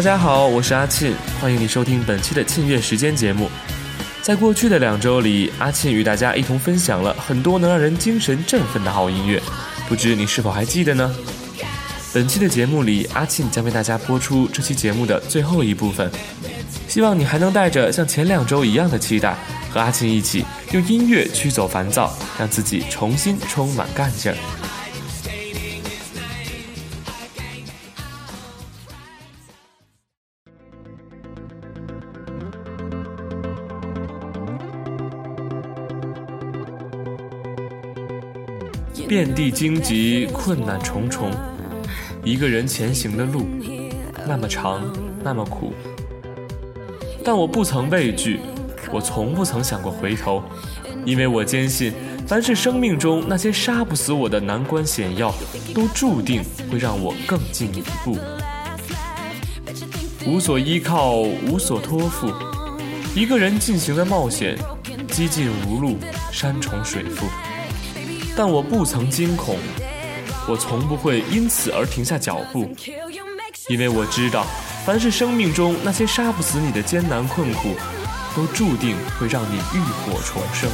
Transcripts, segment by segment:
大家好，我是阿庆，欢迎你收听本期的庆月时间节目。在过去的两周里，阿庆与大家一同分享了很多能让人精神振奋的好音乐，不知你是否还记得呢？本期的节目里，阿庆将为大家播出这期节目的最后一部分，希望你还能带着像前两周一样的期待，和阿庆一起用音乐驱走烦躁，让自己重新充满干劲儿。遍地荆棘，困难重重。一个人前行的路，那么长，那么苦。但我不曾畏惧，我从不曾想过回头，因为我坚信，凡是生命中那些杀不死我的难关险要，都注定会让我更进一步。无所依靠，无所托付，一个人进行的冒险，几近无路，山重水复。但我不曾惊恐，我从不会因此而停下脚步，因为我知道，凡是生命中那些杀不死你的艰难困苦，都注定会让你浴火重生。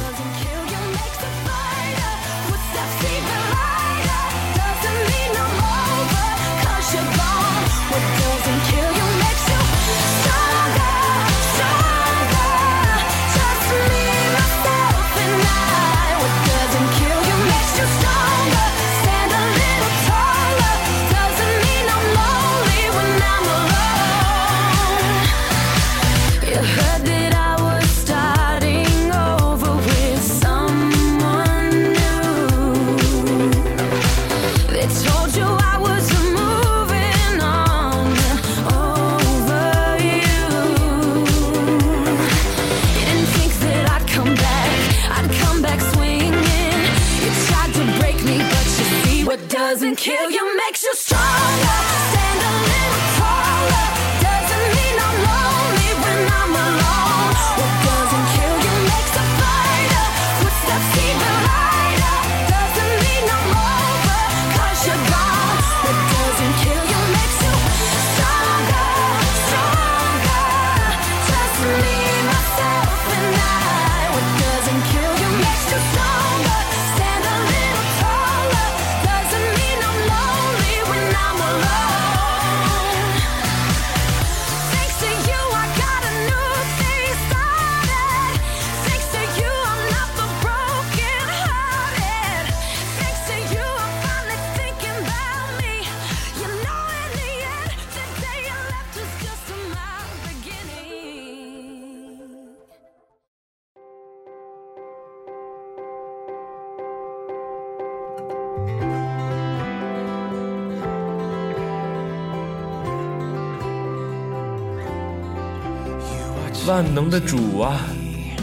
万能的主啊，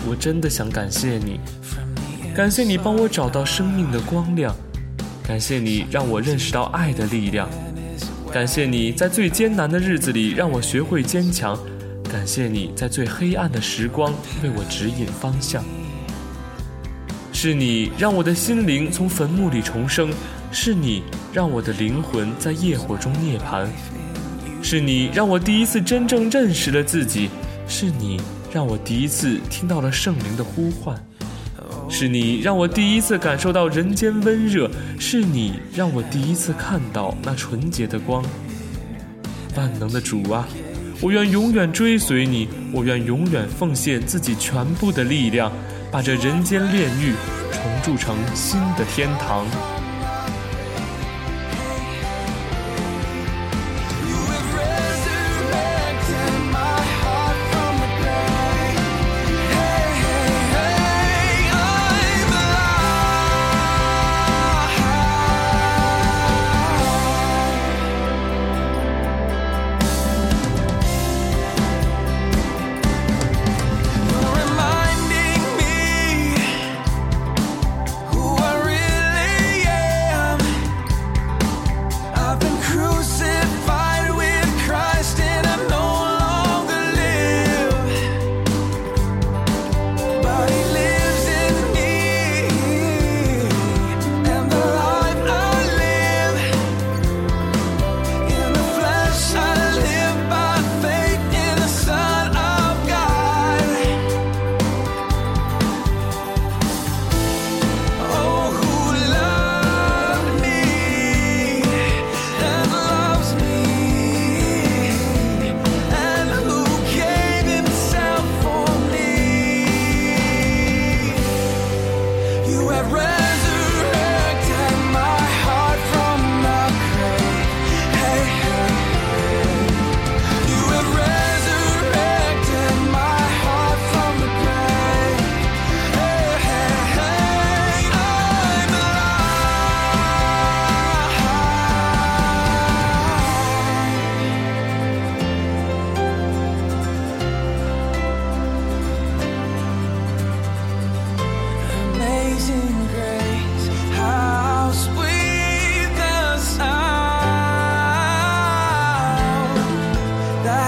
我真的想感谢你，感谢你帮我找到生命的光亮，感谢你让我认识到爱的力量，感谢你在最艰难的日子里让我学会坚强，感谢你在最黑暗的时光为我指引方向。是你让我的心灵从坟墓里重生，是你让我的灵魂在业火中涅槃，是你让我第一次真正认识了自己。是你让我第一次听到了圣灵的呼唤，是你让我第一次感受到人间温热，是你让我第一次看到那纯洁的光。万能的主啊，我愿永远追随你，我愿永远奉献自己全部的力量，把这人间炼狱重铸成新的天堂。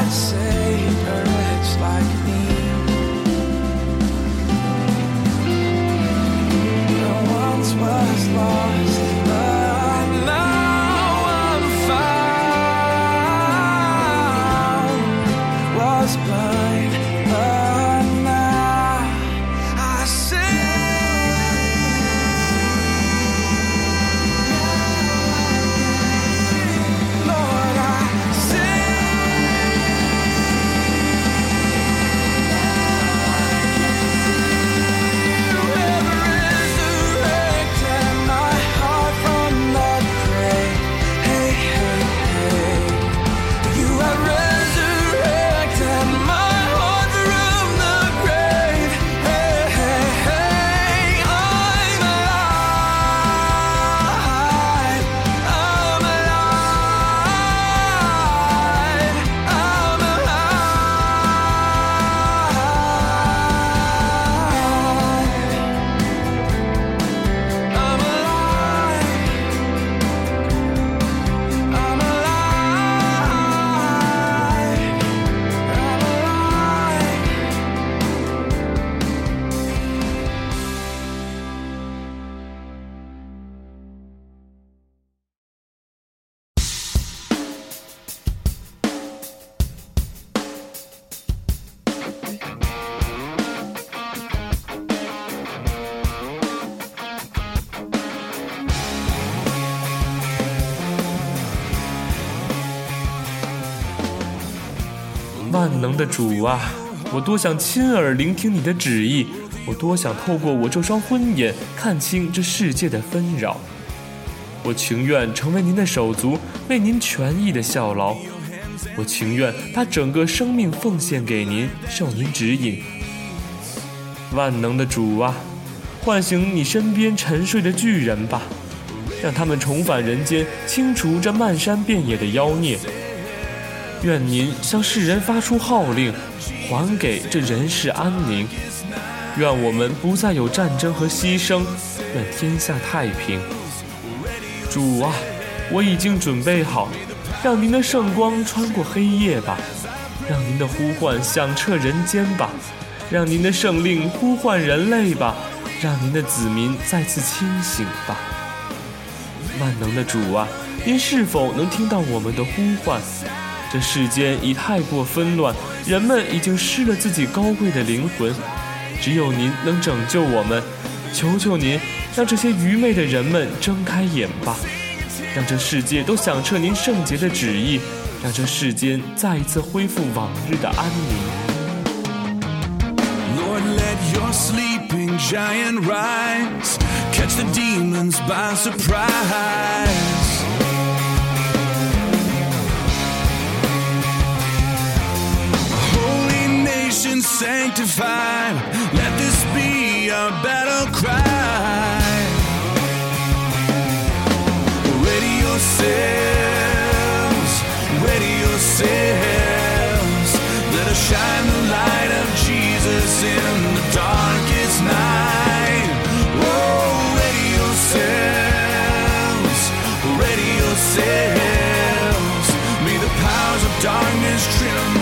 myself 万能的主啊，我多想亲耳聆听你的旨意，我多想透过我这双昏眼看清这世界的纷扰。我情愿成为您的手足，为您全意的效劳。我情愿把整个生命奉献给您，受您指引。万能的主啊，唤醒你身边沉睡的巨人吧，让他们重返人间，清除这漫山遍野的妖孽。愿您向世人发出号令，还给这人世安宁。愿我们不再有战争和牺牲，愿天下太平。主啊，我已经准备好，让您的圣光穿过黑夜吧，让您的呼唤响彻人间吧，让您的圣令呼唤人类吧，让您的子民再次清醒吧。万能的主啊，您是否能听到我们的呼唤？这世间已太过纷乱，人们已经失了自己高贵的灵魂，只有您能拯救我们。求求您，让这些愚昧的人们睁开眼吧，让这世界都响彻您圣洁的旨意，让这世间再一次恢复往日的安宁。Lord, let your sleeping giant rise, catch the demons by surprise. Sanctified, let this be our battle cry. Ready yourselves, ready yourselves. Let us shine the light of Jesus in the darkest night. Oh, ready yourselves, ready yourselves. May the powers of darkness tremble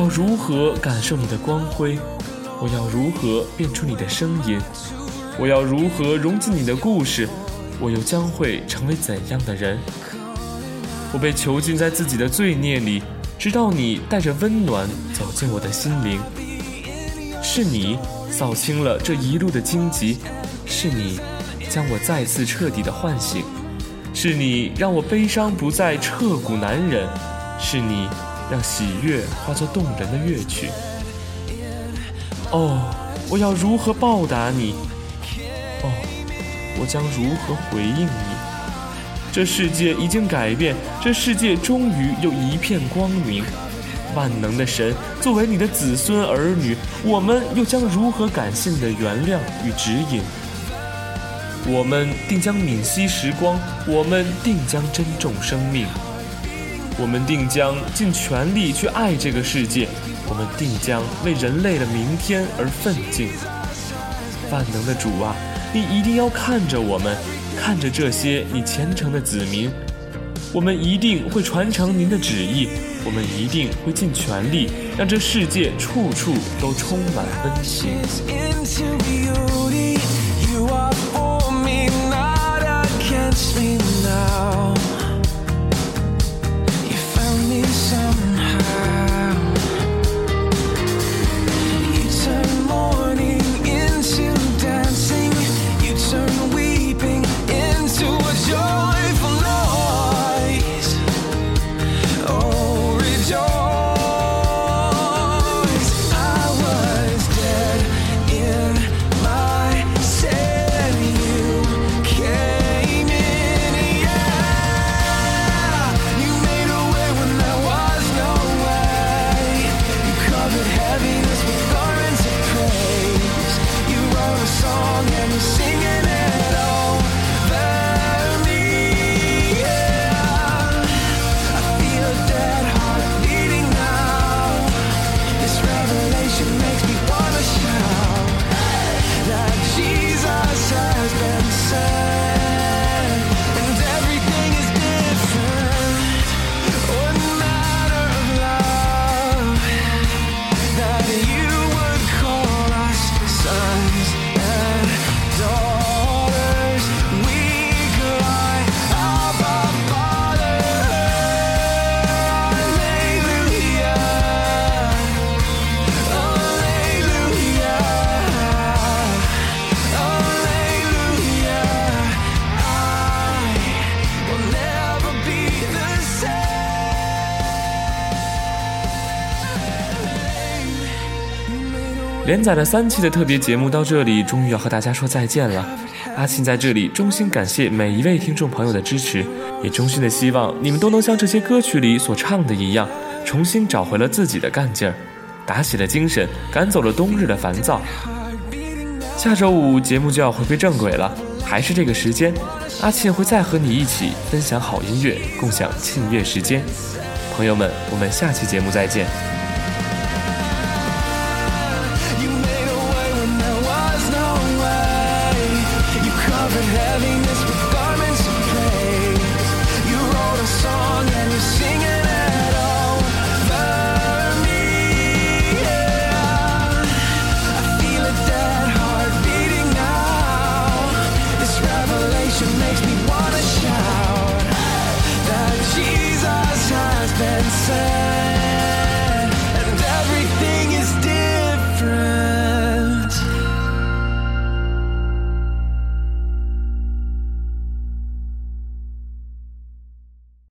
要如何感受你的光辉？我要如何变出你的声音？我要如何融进你的故事？我又将会成为怎样的人？我被囚禁在自己的罪孽里，直到你带着温暖走进我的心灵。是你扫清了这一路的荆棘，是你将我再次彻底的唤醒，是你让我悲伤不再彻骨难忍，是你让喜悦化作动人的乐曲。哦，我要如何报答你？哦，我将如何回应你？这世界已经改变，这世界终于又一片光明。万能的神，作为你的子孙儿女，我们又将如何感谢你的原谅与指引？我们定将敏惜时光，我们定将珍重生命，我们定将尽全力去爱这个世界，我们定将为人类的明天而奋进。万能的主啊，你一定要看着我们，看着这些你虔诚的子民，我们一定会传承您的旨意，我们一定会尽全力让这世界处处都充满温馨。连载了三期的特别节目到这里，终于要和大家说再见了。阿信在这里衷心感谢每一位听众朋友的支持，也衷心的希望你们都能像这些歌曲里所唱的一样，重新找回了自己的干劲儿，打起了精神，赶走了冬日的烦躁。下周五节目就要回归正轨了，还是这个时间，阿信会再和你一起分享好音乐，共享庆月时间。朋友们，我们下期节目再见。